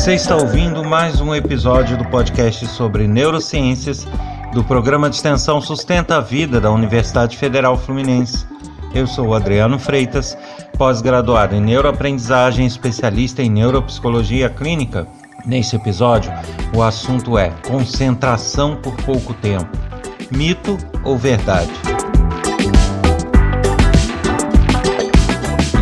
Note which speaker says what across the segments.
Speaker 1: Você está ouvindo mais um episódio do podcast sobre neurociências do programa de extensão Sustenta a Vida da Universidade Federal Fluminense. Eu sou Adriano Freitas, pós-graduado em neuroaprendizagem, especialista em neuropsicologia clínica. Neste episódio, o assunto é concentração por pouco tempo: mito ou verdade?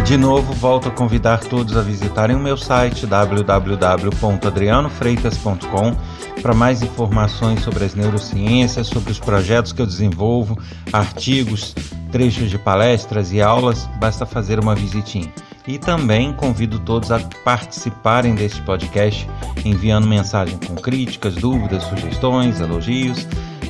Speaker 1: De novo, volto a convidar todos a visitarem o meu site www.adrianofreitas.com para mais informações sobre as neurociências, sobre os projetos que eu desenvolvo, artigos, trechos de palestras e aulas, basta fazer uma visitinha. E também convido todos a participarem deste podcast, enviando mensagem com críticas, dúvidas, sugestões, elogios.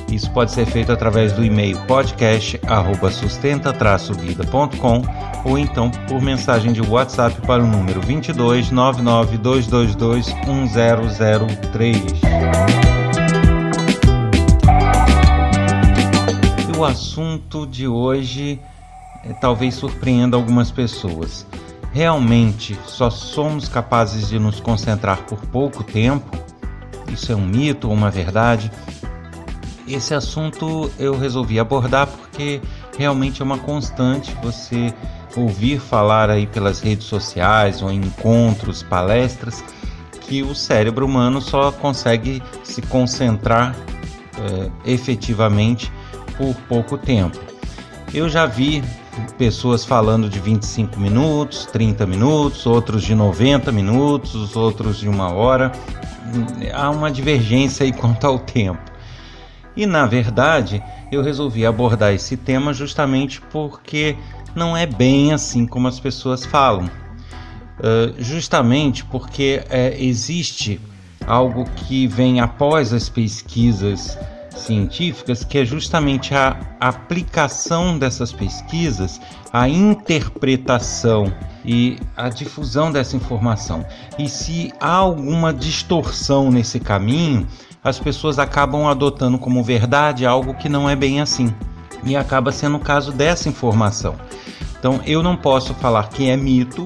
Speaker 1: Isso pode ser feito através do e-mail podcast@sustenta-vida.com ou então por mensagem de WhatsApp para o número 22 99222 1003. E o assunto de hoje é, talvez surpreenda algumas pessoas. Realmente só somos capazes de nos concentrar por pouco tempo? Isso é um mito ou uma verdade? Esse assunto eu resolvi abordar porque realmente é uma constante você ouvir falar aí pelas redes sociais ou encontros, palestras, que o cérebro humano só consegue se concentrar é, efetivamente por pouco tempo. Eu já vi pessoas falando de 25 minutos, 30 minutos, outros de 90 minutos, outros de uma hora. Há uma divergência aí quanto ao tempo. E na verdade, eu resolvi abordar esse tema justamente porque não é bem assim como as pessoas falam. Uh, justamente porque uh, existe algo que vem após as pesquisas científicas, que é justamente a aplicação dessas pesquisas, a interpretação e a difusão dessa informação. E se há alguma distorção nesse caminho, as pessoas acabam adotando como verdade algo que não é bem assim. E acaba sendo o caso dessa informação. Então eu não posso falar que é mito,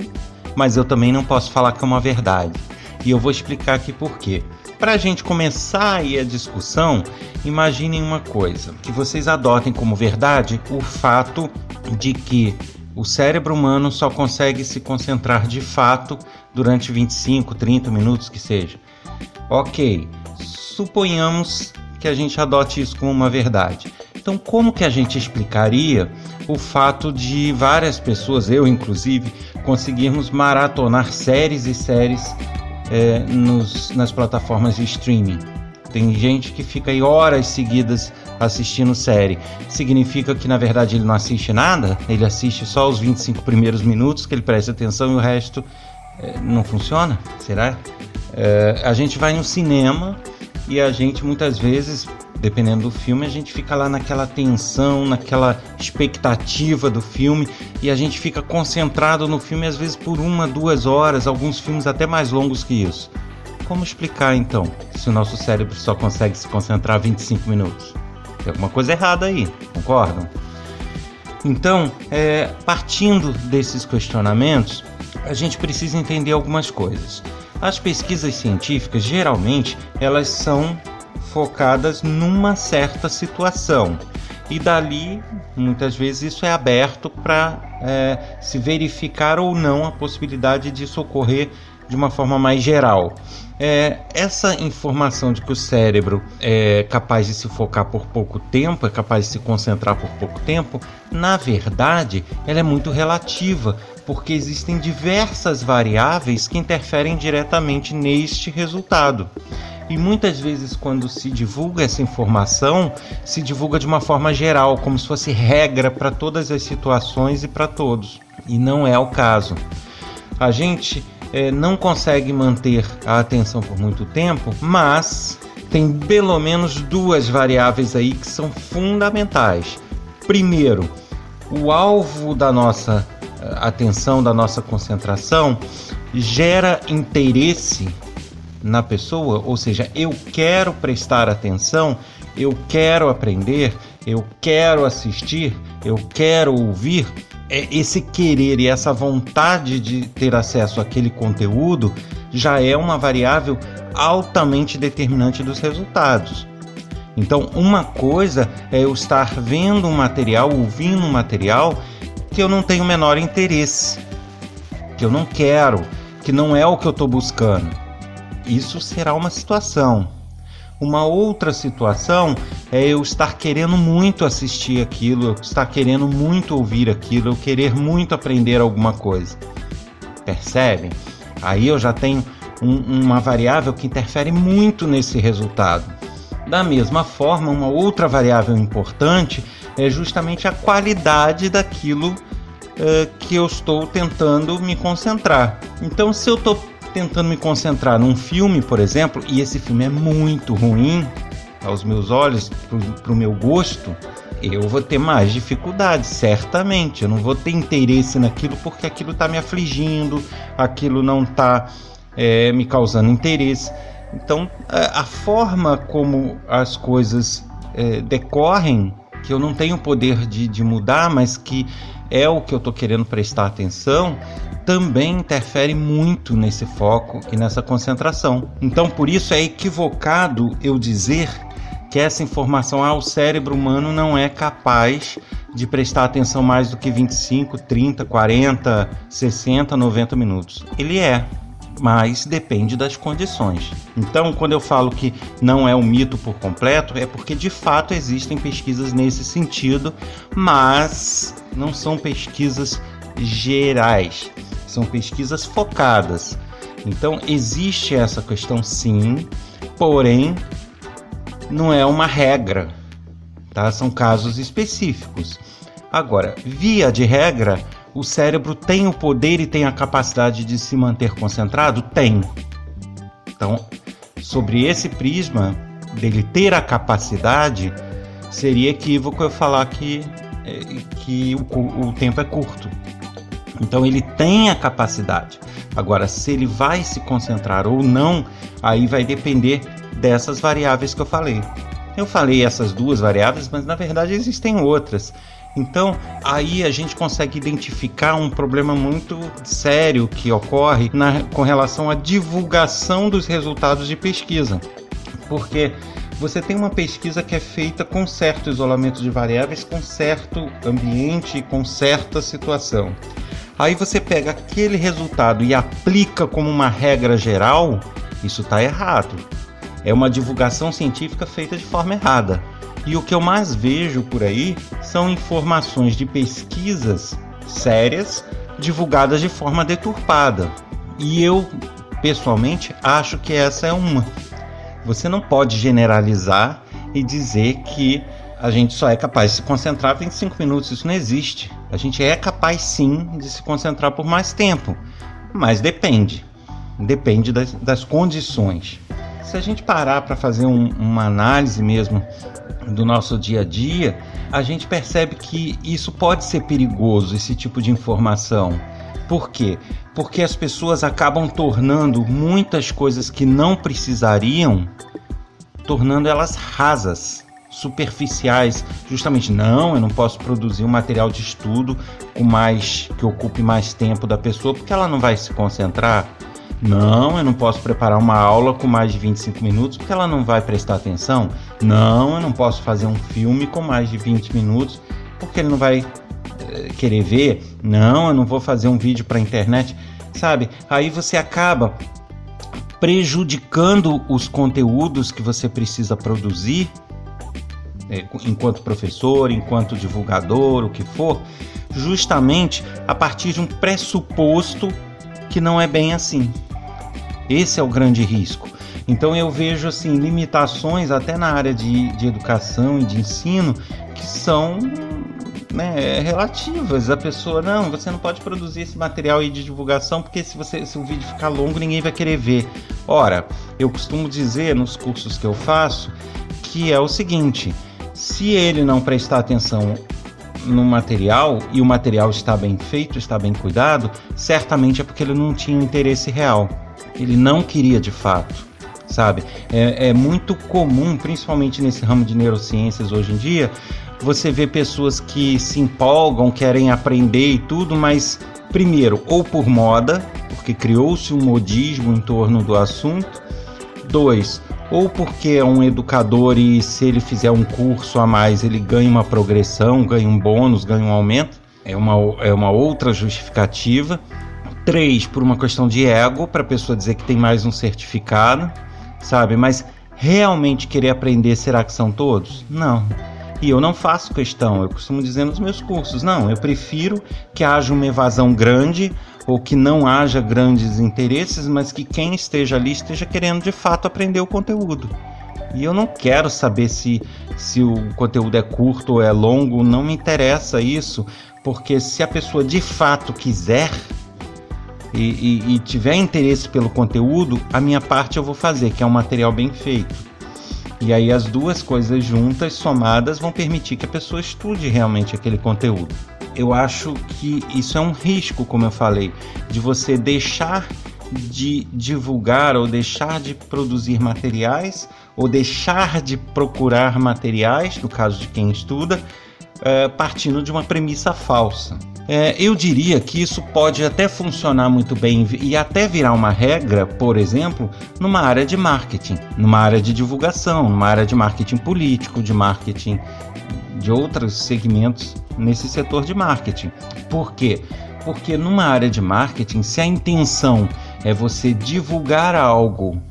Speaker 1: mas eu também não posso falar que é uma verdade. E eu vou explicar aqui por quê. Para a gente começar aí a discussão, imaginem uma coisa: que vocês adotem como verdade o fato de que o cérebro humano só consegue se concentrar de fato durante 25, 30 minutos que seja. Ok, suponhamos que a gente adote isso como uma verdade. Então, como que a gente explicaria o fato de várias pessoas, eu inclusive, conseguirmos maratonar séries e séries é, nos, nas plataformas de streaming? Tem gente que fica aí horas seguidas assistindo série. Significa que na verdade ele não assiste nada? Ele assiste só os 25 primeiros minutos que ele presta atenção e o resto é, não funciona? Será? É, a gente vai no cinema e a gente muitas vezes dependendo do filme, a gente fica lá naquela tensão, naquela expectativa do filme e a gente fica concentrado no filme às vezes por uma, duas horas, alguns filmes até mais longos que isso. Como explicar então se o nosso cérebro só consegue se concentrar 25 minutos? Tem alguma coisa errada aí, concordam? Então, é, partindo desses questionamentos, a gente precisa entender algumas coisas. As pesquisas científicas geralmente elas são focadas numa certa situação. E dali, muitas vezes, isso é aberto para é, se verificar ou não a possibilidade disso ocorrer de uma forma mais geral. É, essa informação de que o cérebro é capaz de se focar por pouco tempo, é capaz de se concentrar por pouco tempo, na verdade, ela é muito relativa, porque existem diversas variáveis que interferem diretamente neste resultado. E muitas vezes, quando se divulga essa informação, se divulga de uma forma geral, como se fosse regra para todas as situações e para todos. E não é o caso. A gente é, não consegue manter a atenção por muito tempo, mas tem pelo menos duas variáveis aí que são fundamentais. Primeiro, o alvo da nossa eh, atenção, da nossa concentração, gera interesse na pessoa, ou seja, eu quero prestar atenção, eu quero aprender, eu quero assistir, eu quero ouvir, é, esse querer e essa vontade de ter acesso àquele conteúdo já é uma variável altamente determinante dos resultados. Então, uma coisa é eu estar vendo um material, ouvindo um material que eu não tenho o menor interesse, que eu não quero, que não é o que eu estou buscando. Isso será uma situação. Uma outra situação é eu estar querendo muito assistir aquilo, eu estar querendo muito ouvir aquilo, eu querer muito aprender alguma coisa. Percebem? Aí eu já tenho um, uma variável que interfere muito nesse resultado. Da mesma forma, uma outra variável importante é justamente a qualidade daquilo uh, que eu estou tentando me concentrar. Então, se eu estou tentando me concentrar num filme, por exemplo, e esse filme é muito ruim aos meus olhos, para o meu gosto, eu vou ter mais dificuldade, certamente. Eu não vou ter interesse naquilo porque aquilo está me afligindo, aquilo não está é, me causando interesse. Então, a, forma como as coisas é, decorrem, que eu não tenho poder de, de mudar, mas que é o que eu estou querendo prestar atenção, também interfere muito nesse foco e nessa concentração. Então, por isso é equivocado eu dizer que essa informação ao cérebro humano não é capaz de prestar atenção mais do que 25, 30, 40, 60, 90 minutos. Ele é, mas depende das condições. Então, quando eu falo que não é um mito por completo, é porque de fato existem pesquisas nesse sentido, mas não são pesquisas gerais são pesquisas focadas. Então existe essa questão sim, porém não é uma regra, tá? São casos específicos. Agora, via de regra, o cérebro tem o poder e tem a capacidade de se manter concentrado? Tem. Então, sobre esse prisma dele ter a capacidade, seria equívoco eu falar que, é, que o, o tempo é curto. Então ele tem a capacidade. Agora, se ele vai se concentrar ou não, aí vai depender dessas variáveis que eu falei. Eu falei essas duas variáveis, mas na verdade existem outras. Então, aí a gente consegue identificar um problema muito sério que ocorre na, com relação à divulgação dos resultados de pesquisa. Porque você tem uma pesquisa que é feita com certo isolamento de variáveis, com certo ambiente, com certa situação. Aí você pega aquele resultado e aplica como uma regra geral, isso está errado. É uma divulgação científica feita de forma errada. E o que eu mais vejo por aí são informações de pesquisas sérias divulgadas de forma deturpada. E eu, pessoalmente, acho que essa é uma. Você não pode generalizar e dizer que a gente só é capaz de se concentrar 25 minutos. Isso não existe. A gente é capaz sim de se concentrar por mais tempo, mas depende. Depende das, das condições. Se a gente parar para fazer um, uma análise mesmo do nosso dia a dia, a gente percebe que isso pode ser perigoso, esse tipo de informação. Por quê? Porque as pessoas acabam tornando muitas coisas que não precisariam, tornando elas rasas superficiais, justamente não, eu não posso produzir um material de estudo com mais que ocupe mais tempo da pessoa porque ela não vai se concentrar. Não, eu não posso preparar uma aula com mais de 25 minutos porque ela não vai prestar atenção. Não, eu não posso fazer um filme com mais de 20 minutos porque ele não vai é, querer ver. Não, eu não vou fazer um vídeo para internet, sabe? Aí você acaba prejudicando os conteúdos que você precisa produzir é, enquanto professor, enquanto divulgador, o que for, justamente a partir de um pressuposto que não é bem assim. Esse é o grande risco. Então eu vejo assim limitações até na área de, de educação e de ensino que são né, relativas. A pessoa, não, você não pode produzir esse material aí de divulgação porque se, você, se o vídeo ficar longo ninguém vai querer ver. Ora, eu costumo dizer nos cursos que eu faço que é o seguinte: se ele não prestar atenção no material e o material está bem feito, está bem cuidado, certamente é porque ele não tinha interesse real. Ele não queria de fato sabe? É, é muito comum, principalmente nesse ramo de neurociências hoje em dia, você vê pessoas que se empolgam, querem aprender e tudo, mas primeiro, ou por moda, porque criou-se um modismo em torno do assunto. Dois, ou porque é um educador e se ele fizer um curso a mais ele ganha uma progressão, ganha um bônus, ganha um aumento. É uma, é uma outra justificativa. Três, por uma questão de ego, para a pessoa dizer que tem mais um certificado, sabe? Mas realmente querer aprender, será que são todos? Não. E eu não faço questão, eu costumo dizer nos meus cursos, não, eu prefiro que haja uma evasão grande ou que não haja grandes interesses, mas que quem esteja ali esteja querendo de fato aprender o conteúdo. E eu não quero saber se, se o conteúdo é curto ou é longo, não me interessa isso, porque se a pessoa de fato quiser e, e, e tiver interesse pelo conteúdo, a minha parte eu vou fazer, que é um material bem feito. E aí as duas coisas juntas, somadas, vão permitir que a pessoa estude realmente aquele conteúdo. Eu acho que isso é um risco, como eu falei, de você deixar de divulgar ou deixar de produzir materiais ou deixar de procurar materiais, no caso de quem estuda, uh, partindo de uma premissa falsa. É, eu diria que isso pode até funcionar muito bem e até virar uma regra, por exemplo, numa área de marketing, numa área de divulgação, numa área de marketing político, de marketing de outros segmentos nesse setor de marketing. Por quê? Porque numa área de marketing, se a intenção é você divulgar algo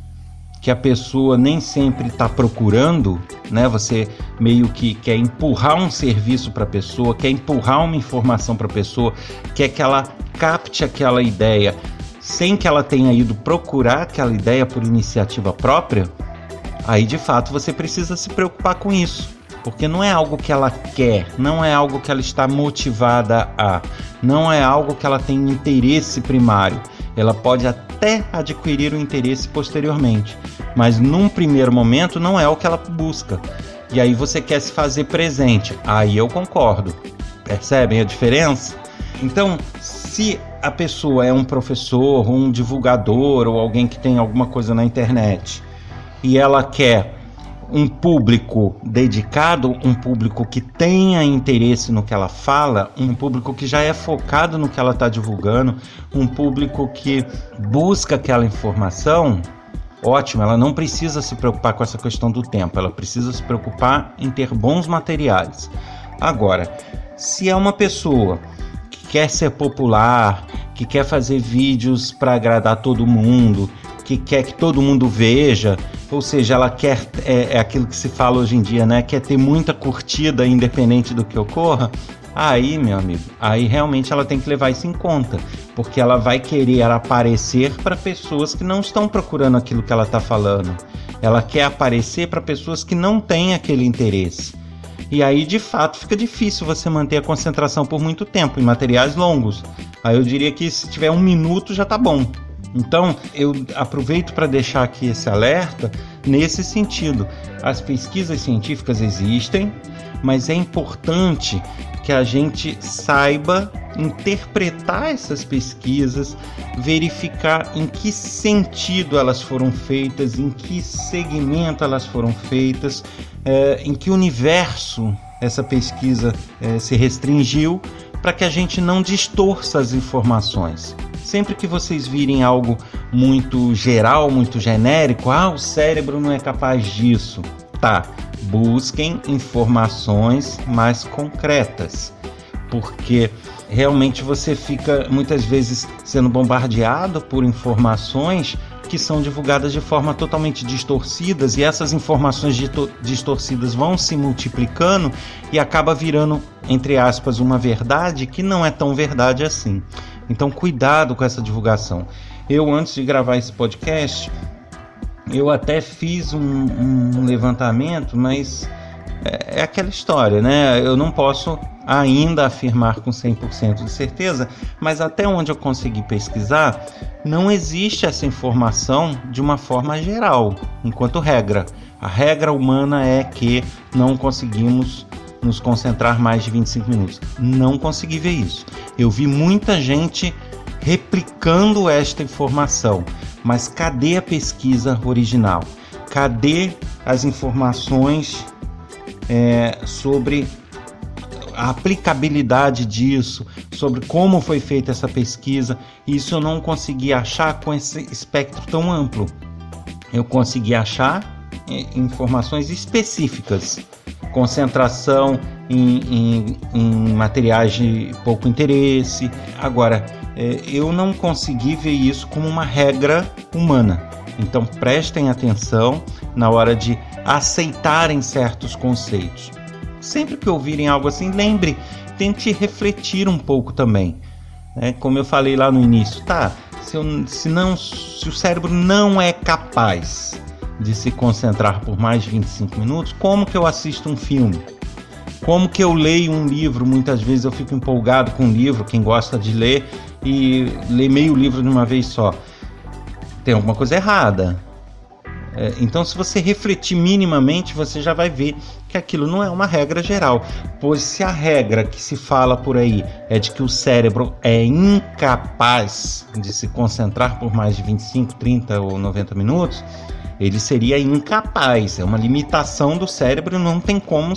Speaker 1: que a pessoa nem sempre está procurando, né? Você meio que quer empurrar um serviço para a pessoa, quer empurrar uma informação para a pessoa, quer que ela capte aquela ideia sem que ela tenha ido procurar aquela ideia por iniciativa própria, aí de fato você precisa se preocupar com isso. Porque não é algo que ela quer, não é algo que ela está motivada a, não é algo que ela tem interesse primário. Ela pode até adquirir o interesse posteriormente, mas num primeiro momento não é o que ela busca. E aí você quer se fazer presente. Aí eu concordo. Percebem a diferença? Então, se a pessoa é um professor, um divulgador ou alguém que tem alguma coisa na internet e ela quer um público dedicado, um público que tenha interesse no que ela fala, um público que já é focado no que ela está divulgando, um público que busca aquela informação, ótimo, ela não precisa se preocupar com essa questão do tempo, ela precisa se preocupar em ter bons materiais. Agora, se é uma pessoa que quer ser popular, que quer fazer vídeos para agradar todo mundo, que quer que todo mundo veja, ou seja, ela quer é, é, aquilo que se fala hoje em dia, né? Quer ter muita curtida independente do que ocorra. Aí, meu amigo, aí realmente ela tem que levar isso em conta, porque ela vai querer aparecer para pessoas que não estão procurando aquilo que ela está falando. Ela quer aparecer para pessoas que não têm aquele interesse. E aí, de fato, fica difícil você manter a concentração por muito tempo em materiais longos. Aí eu diria que se tiver um minuto já tá bom. Então, eu aproveito para deixar aqui esse alerta nesse sentido. As pesquisas científicas existem, mas é importante que a gente saiba interpretar essas pesquisas, verificar em que sentido elas foram feitas, em que segmento elas foram feitas, é, em que universo essa pesquisa é, se restringiu, para que a gente não distorça as informações. Sempre que vocês virem algo muito geral, muito genérico, ah, o cérebro não é capaz disso. Tá, busquem informações mais concretas, porque realmente você fica muitas vezes sendo bombardeado por informações que são divulgadas de forma totalmente distorcidas e essas informações distorcidas vão se multiplicando e acaba virando, entre aspas, uma verdade que não é tão verdade assim. Então, cuidado com essa divulgação. Eu, antes de gravar esse podcast, eu até fiz um, um levantamento, mas é, é, aquela história, né? Eu não posso ainda afirmar com 100% de certeza, mas até onde eu consegui pesquisar, não existe essa informação de uma forma geral, enquanto regra. A regra humana é que não conseguimos nos concentrar mais de 25 minutos. Não consegui ver isso. Eu vi muita gente replicando esta informação, Mas cadê a pesquisa original? Cadê as informações é, sobre a aplicabilidade disso, sobre como foi feita essa pesquisa? Isso eu não consegui achar com esse espectro tão amplo. Eu consegui achar é, informações específicas concentração em, em, em materiais de pouco interesse. Agora, é, eu não consegui ver isso como uma regra humana. Então prestem atenção na hora de aceitarem certos conceitos. Sempre que ouvirem algo assim, lembre, tente refletir um pouco também. Né? Como eu falei lá no início, tá? Se, eu, se, não, se o cérebro não é capaz de se concentrar por mais de 25 minutos, como que eu assisto um filme? Como que eu leio um livro? Muitas vezes eu fico empolgado com um livro, quem gosta de ler, e lê meio livro de uma vez só. Tem alguma coisa errada. É, então, se você refletir minimamente, você já vai ver que aquilo não é uma regra geral. Pois se a regra que se fala por aí é de que o cérebro é incapaz de se concentrar por mais de 25, 30 ou 90 minutos, ele seria incapaz. É uma limitação do cérebro, não tem como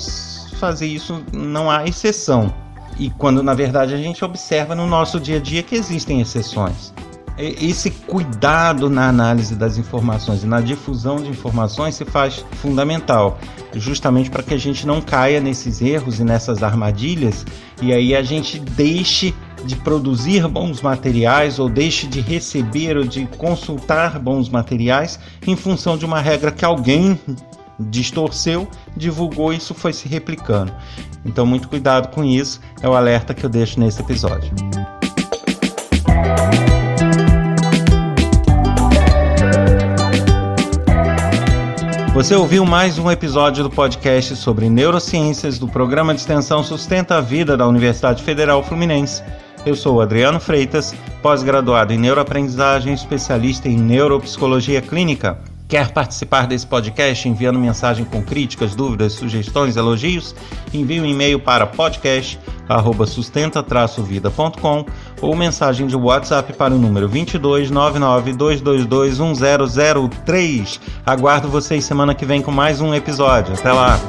Speaker 1: fazer isso, não há exceção. E quando na verdade a gente observa no nosso dia a dia que existem exceções. Esse cuidado na análise das informações e na difusão de informações se faz fundamental, justamente para que a gente não caia nesses erros e nessas armadilhas e aí a gente deixe de produzir bons materiais ou deixe de receber ou de consultar bons materiais em função de uma regra que alguém distorceu, divulgou e isso foi se replicando. Então, muito cuidado com isso, é o alerta que eu deixo nesse episódio. Você ouviu mais um episódio do podcast sobre neurociências do programa de extensão Sustenta a Vida da Universidade Federal Fluminense. Eu sou Adriano Freitas, pós-graduado em neuroaprendizagem, especialista em neuropsicologia clínica. Quer participar desse podcast enviando mensagem com críticas, dúvidas, sugestões, elogios? Envie um e-mail para podcast@sustenta-vida.com ou mensagem de WhatsApp para o número 22 22222 1003. Aguardo vocês semana que vem com mais um episódio. Até lá.